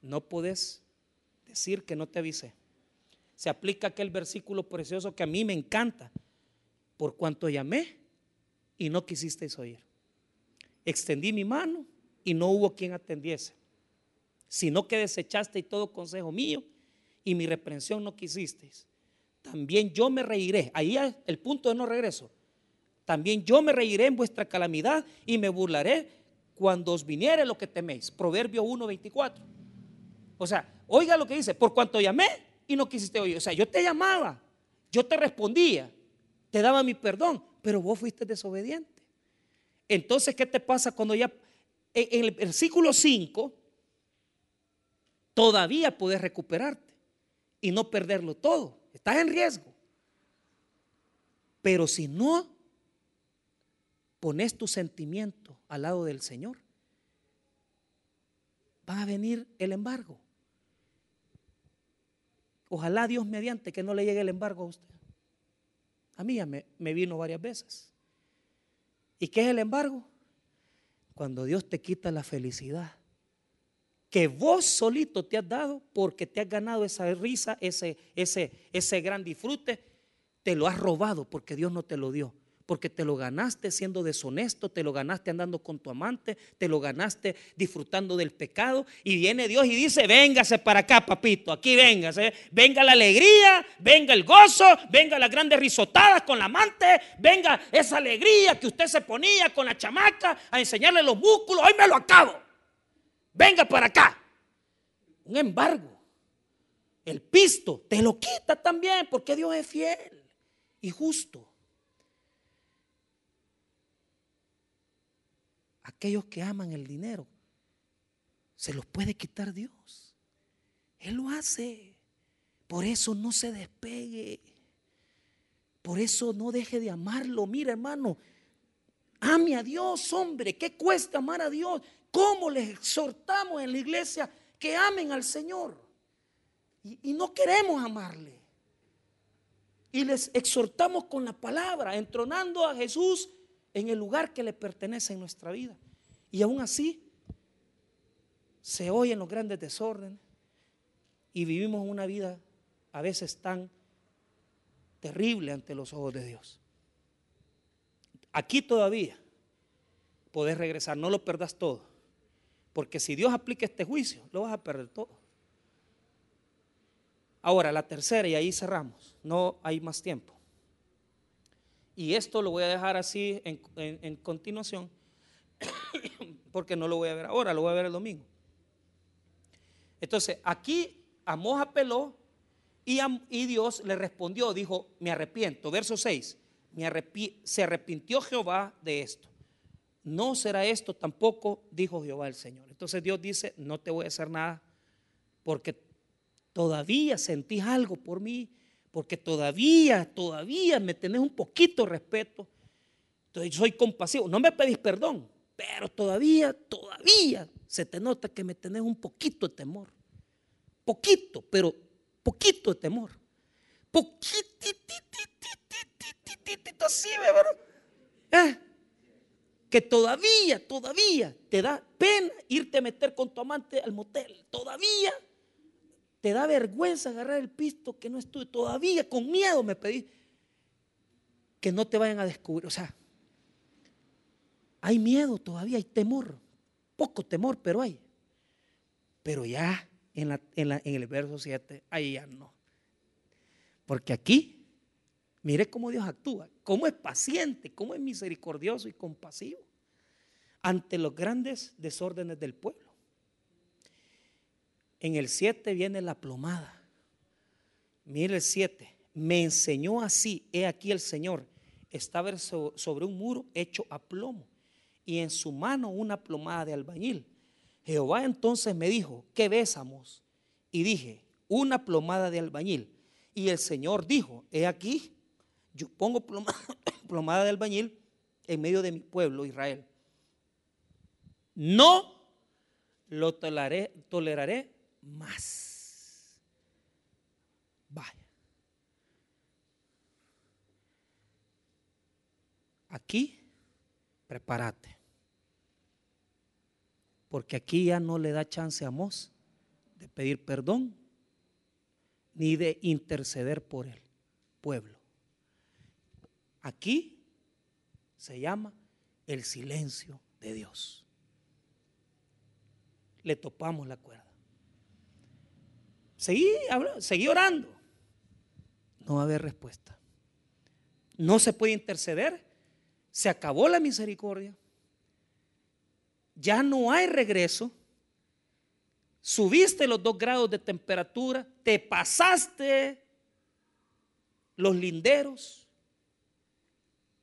S1: no puedes decir que no te avisé. Se aplica aquel versículo precioso que a mí me encanta. Por cuanto llamé y no quisisteis oír. Extendí mi mano y no hubo quien atendiese. Sino que desechaste todo consejo mío y mi reprensión no quisisteis, también yo me reiré. Ahí es el punto de no regreso. También yo me reiré en vuestra calamidad y me burlaré cuando os viniere lo que teméis. Proverbio 1.24. O sea, oiga lo que dice, por cuanto llamé y no quisiste oír. O sea, yo te llamaba, yo te respondía, te daba mi perdón, pero vos fuiste desobediente. Entonces, ¿qué te pasa cuando ya en el versículo 5 todavía puedes recuperarte? y no perderlo todo. Estás en riesgo. Pero si no pones tu sentimiento al lado del Señor, va a venir el embargo. Ojalá Dios mediante que no le llegue el embargo a usted. A mí ya me, me vino varias veces. ¿Y qué es el embargo? Cuando Dios te quita la felicidad que vos solito te has dado porque te has ganado esa risa, ese, ese, ese gran disfrute, te lo has robado porque Dios no te lo dio. Porque te lo ganaste siendo deshonesto, te lo ganaste andando con tu amante, te lo ganaste disfrutando del pecado. Y viene Dios y dice: Véngase para acá, papito, aquí véngase. Venga la alegría, venga el gozo, venga las grandes risotadas con la amante, venga esa alegría que usted se ponía con la chamaca a enseñarle los músculos. Hoy me lo acabo venga para acá. Un embargo. El pisto te lo quita también porque Dios es fiel y justo. Aquellos que aman el dinero, se los puede quitar Dios. Él lo hace. Por eso no se despegue. Por eso no deje de amarlo. Mira, hermano, ame a Dios, hombre. ¿Qué cuesta amar a Dios? ¿Cómo les exhortamos en la iglesia que amen al Señor? Y, no queremos amarle. Y les exhortamos con la palabra, entronando a Jesús en el lugar que le pertenece en nuestra vida. Y aún así, se oyen los grandes desórdenes y vivimos una vida a veces tan terrible ante los ojos de Dios. Aquí todavía podés regresar, no lo perdas todo. Porque si Dios aplica este juicio, lo vas a perder todo. Ahora, la tercera, y ahí cerramos, no hay más tiempo. Y esto lo voy a dejar así en, continuación, porque no lo voy a ver ahora, lo voy a ver el domingo. Entonces, aquí Amós apeló y, y, Dios le respondió, dijo, me arrepiento. Verso 6, se arrepintió Jehová de esto. No será esto tampoco, dijo Jehová el Señor. Entonces Dios dice, no te voy a hacer nada porque todavía sentís algo por mí, porque todavía, todavía me tenés un poquito respeto. Entonces soy compasivo. No me pedís perdón, pero todavía, todavía se te nota que me tenés un poquito de temor. Poquito, pero poquito de temor. Poquitito así, ¿verdad? ¿Eh? Que todavía, todavía te da pena irte a meter con tu amante al motel. Todavía te da vergüenza agarrar el pisto que no es tuyo. Todavía con miedo me pedí que no te vayan a descubrir. O sea, hay miedo todavía, hay temor. Poco temor, pero hay. Pero ya en, en el verso 7, ahí ya no. Porque aquí, mire cómo Dios actúa, cómo es paciente, cómo es misericordioso y compasivo ante los grandes desórdenes del pueblo. En el 7 viene la plomada. Mire el 7. Me enseñó así, he aquí el Señor, estaba sobre un muro hecho a plomo y en su mano una plomada de albañil. Jehová entonces me dijo, ¿qué besamos? Y dije, una plomada de albañil. Y el Señor dijo, he aquí, yo pongo plomada, de albañil en medio de mi pueblo Israel. No lo toleraré más. Vaya. Aquí, prepárate. Porque aquí ya no le da chance a Mos de pedir perdón ni de interceder por el pueblo. Aquí se llama el silencio de Dios. Le topamos la cuerda. Seguí, seguí orando. No va a haber respuesta. No se puede interceder. Se acabó la misericordia. Ya no hay regreso. Subiste los dos grados de temperatura. Te pasaste los linderos.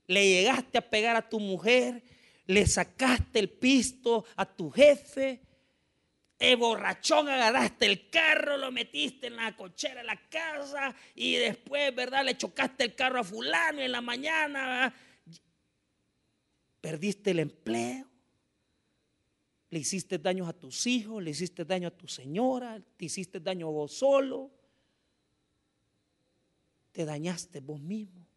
S1: Le llegaste a pegar a tu mujer. Le sacaste el pisto a tu jefe eh, borrachón, agarraste el carro, lo metiste en la cochera de la casa y después, ¿verdad? Le chocaste el carro a fulano en la mañana. Perdiste el empleo. Le hiciste daño a tus hijos, le hiciste daño a tu señora, te hiciste daño a vos solo. Te dañaste vos mismo.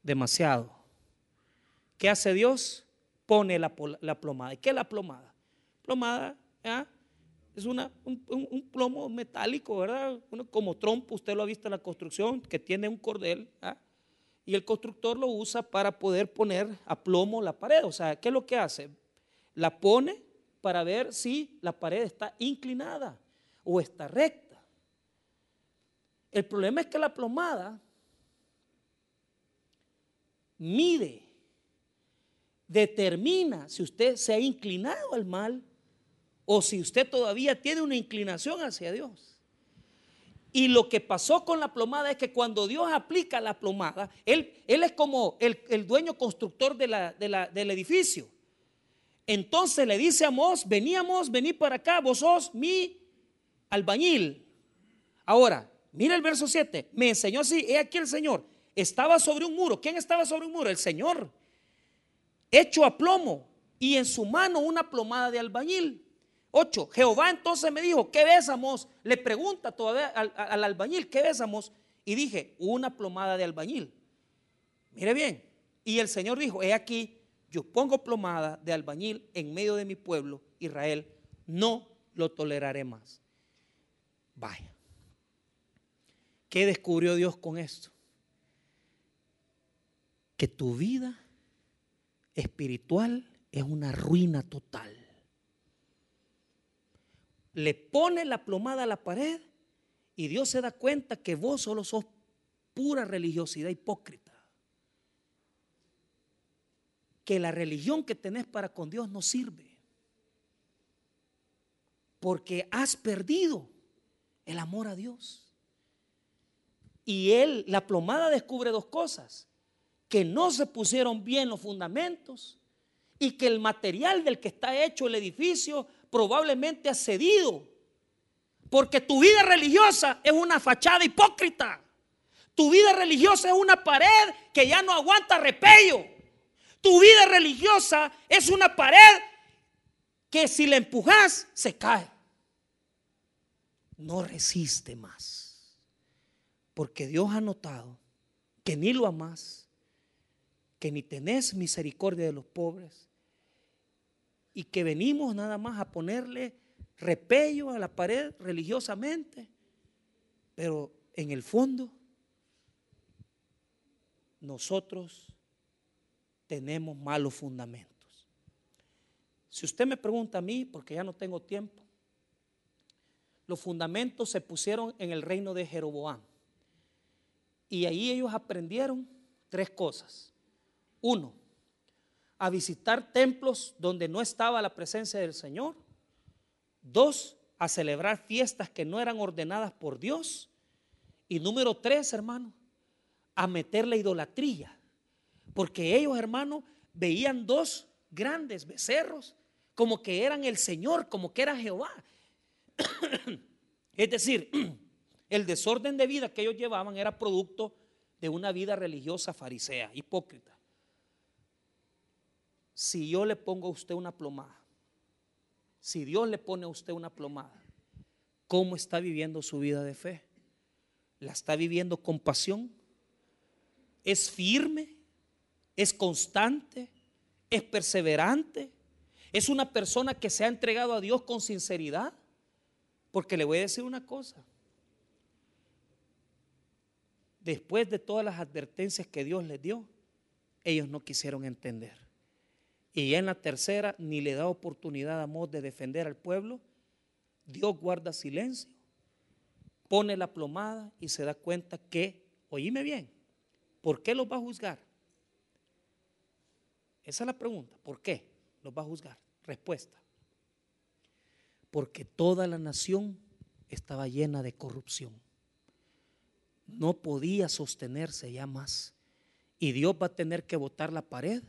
S1: Demasiado. ¿Qué hace Dios? Pone la, plomada. ¿Y qué es la plomada? Plomada es una, un, plomo metálico, ¿verdad? como trompo, usted lo ha visto en la construcción, que tiene un cordel. Y el constructor lo usa para poder poner a plomo la pared. O sea, ¿qué es lo que hace? La pone para ver si la pared está inclinada o está recta. El problema es que la plomada mide determina si usted se ha inclinado al mal o si usted todavía tiene una inclinación hacia Dios. Y lo que pasó con la plomada es que cuando Dios aplica la plomada, Él, él es como el, dueño constructor del edificio. Entonces le dice a Mos, veníamos, vení para acá, vos sos mi albañil. Ahora, mira el verso 7, me enseñó así, he aquí el Señor, estaba sobre un muro. ¿Quién estaba sobre un muro? El Señor hecho a plomo y en su mano una plomada de albañil. 8. Jehová entonces me dijo, ¿qué besamos? Le pregunta todavía al, al, albañil, ¿qué besamos? Y dije, una plomada de albañil. Mire bien. Y el Señor dijo, he aquí, yo pongo plomada de albañil en medio de mi pueblo, Israel, no lo toleraré más. Vaya. ¿Qué descubrió Dios con esto? Que tu vida espiritual es una ruina total. Le pone la plomada a la pared y Dios se da cuenta que vos solo sos pura religiosidad hipócrita. Que la religión que tenés para con Dios no sirve. Porque has perdido el amor a Dios. Y él, la plomada descubre dos cosas. Que no se pusieron bien los fundamentos y que el material del que está hecho el edificio probablemente ha cedido. Porque tu vida religiosa es una fachada hipócrita. Tu vida religiosa es una pared que ya no aguanta repello. Tu vida religiosa es una pared que si la empujas se cae. No resiste más. Porque Dios ha notado que ni lo amas, que ni tenés misericordia de los pobres y que venimos nada más a ponerle repello a la pared religiosamente, pero en el fondo nosotros tenemos malos fundamentos. Si usted me pregunta a mí, porque ya no tengo tiempo, los fundamentos se pusieron en el reino de Jeroboam. Y ahí ellos aprendieron tres cosas. Uno, a visitar templos donde no estaba la presencia del Señor. Dos, a celebrar fiestas que no eran ordenadas por Dios. Y número tres, hermano, a meter la idolatría. Porque ellos, hermano, veían dos grandes becerros como que eran el Señor, como que era Jehová. es decir, el desorden de vida que ellos llevaban era producto de una vida religiosa farisea, hipócrita si yo le pongo a usted una plomada, si Dios le pone a usted una plomada, ¿cómo está viviendo su vida de fe? ¿La está viviendo con pasión? ¿Es firme? ¿Es constante? ¿Es perseverante? ¿Es una persona que se ha entregado a Dios con sinceridad? Porque le voy a decir una cosa. Después de todas las advertencias que Dios les dio, ellos no quisieron entender. Y en la tercera ni le da oportunidad a Mos de defender al pueblo. Dios guarda silencio, pone la plomada y se da cuenta que, oíme bien, ¿por qué los va a juzgar? Esa es la pregunta, ¿por qué los va a juzgar? Respuesta. Porque toda la nación estaba llena de corrupción. No podía sostenerse ya más. Y Dios va a tener que botar la pared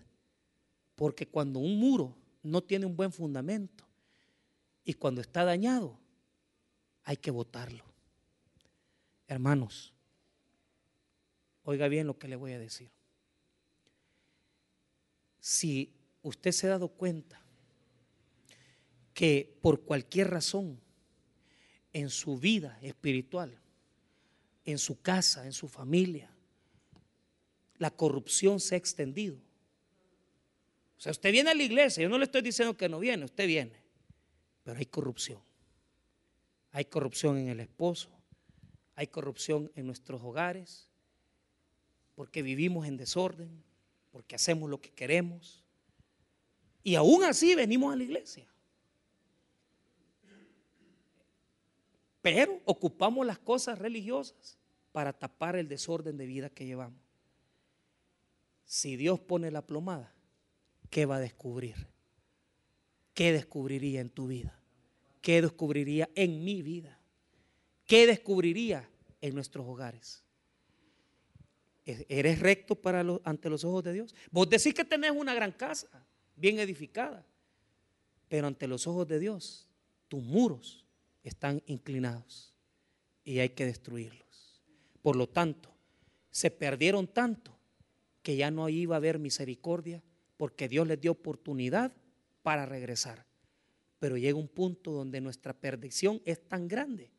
S1: porque cuando un muro no tiene un buen fundamento y cuando está dañado, hay que botarlo. Hermanos, oiga bien lo que le voy a decir. Si usted se ha dado cuenta que por cualquier razón en su vida espiritual, en su casa, en su familia, la corrupción se ha extendido, o sea, usted viene a la iglesia, yo no le estoy diciendo que no viene, usted viene, pero hay corrupción. Hay corrupción en el esposo, hay corrupción en nuestros hogares, porque vivimos en desorden, porque hacemos lo que queremos. Y aún así venimos a la iglesia. Pero ocupamos las cosas religiosas para tapar el desorden de vida que llevamos. Si Dios pone la plomada, ¿qué va a descubrir? ¿Qué descubriría en tu vida? ¿Qué descubriría en mi vida? ¿Qué descubriría en nuestros hogares? ¿E-, ¿Eres recto para ante los ojos de Dios? Vos decís que tenés una gran casa, bien edificada, pero ante los ojos de Dios, tus muros están inclinados y hay que destruirlos. Por lo tanto, se perdieron tanto que ya no iba a haber misericordia porque Dios les dio oportunidad para regresar. Pero llega un punto donde nuestra perdición es tan grande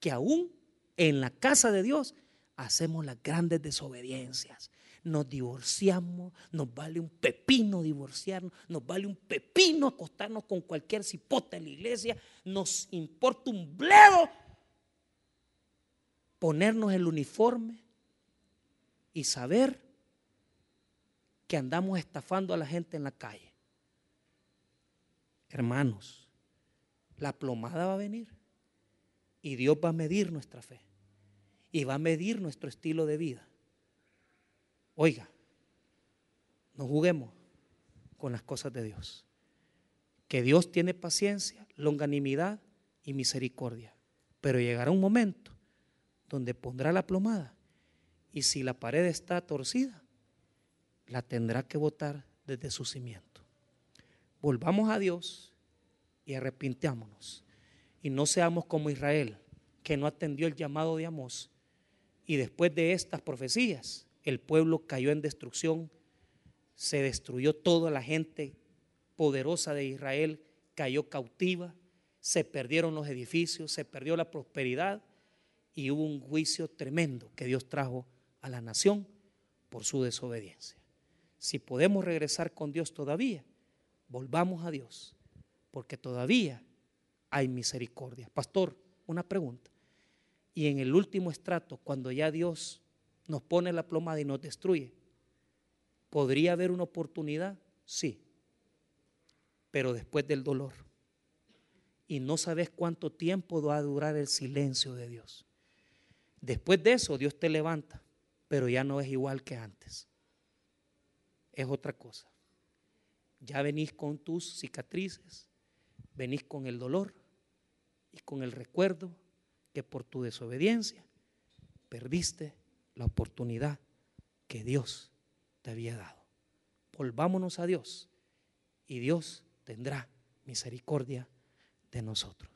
S1: que aún en la casa de Dios hacemos las grandes desobediencias. Nos divorciamos, nos vale un pepino divorciarnos, nos vale un pepino acostarnos con cualquier cipota en la iglesia, nos importa un bledo ponernos el uniforme y saber que andamos estafando a la gente en la calle. Hermanos, la plomada va a venir y Dios va a medir nuestra fe y va a medir nuestro estilo de vida. Oiga, no juguemos con las cosas de Dios. Que Dios tiene paciencia, longanimidad y misericordia. Pero llegará un momento donde pondrá la plomada y si la pared está torcida, la tendrá que botar desde su cimiento. Volvamos a Dios y arrepintámonos. Y no seamos como Israel, que no atendió el llamado de Amós. Y después de estas profecías, el pueblo cayó en destrucción, se destruyó toda la gente poderosa de Israel, cayó cautiva, se perdieron los edificios, se perdió la prosperidad y hubo un juicio tremendo que Dios trajo a la nación por su desobediencia. Si podemos regresar con Dios todavía, volvamos a Dios, porque todavía hay misericordia. Pastor, una pregunta. Y en el último estrato, cuando ya Dios nos pone la plomada y nos destruye, ¿podría haber una oportunidad? Sí, pero después del dolor. Y no sabes cuánto tiempo va a durar el silencio de Dios. Después de eso, Dios te levanta, pero ya no es igual que antes. Es otra cosa. Ya venís con tus cicatrices, venís con el dolor y con el recuerdo que por tu desobediencia perdiste la oportunidad que Dios te había dado. Volvámonos a Dios y Dios tendrá misericordia de nosotros.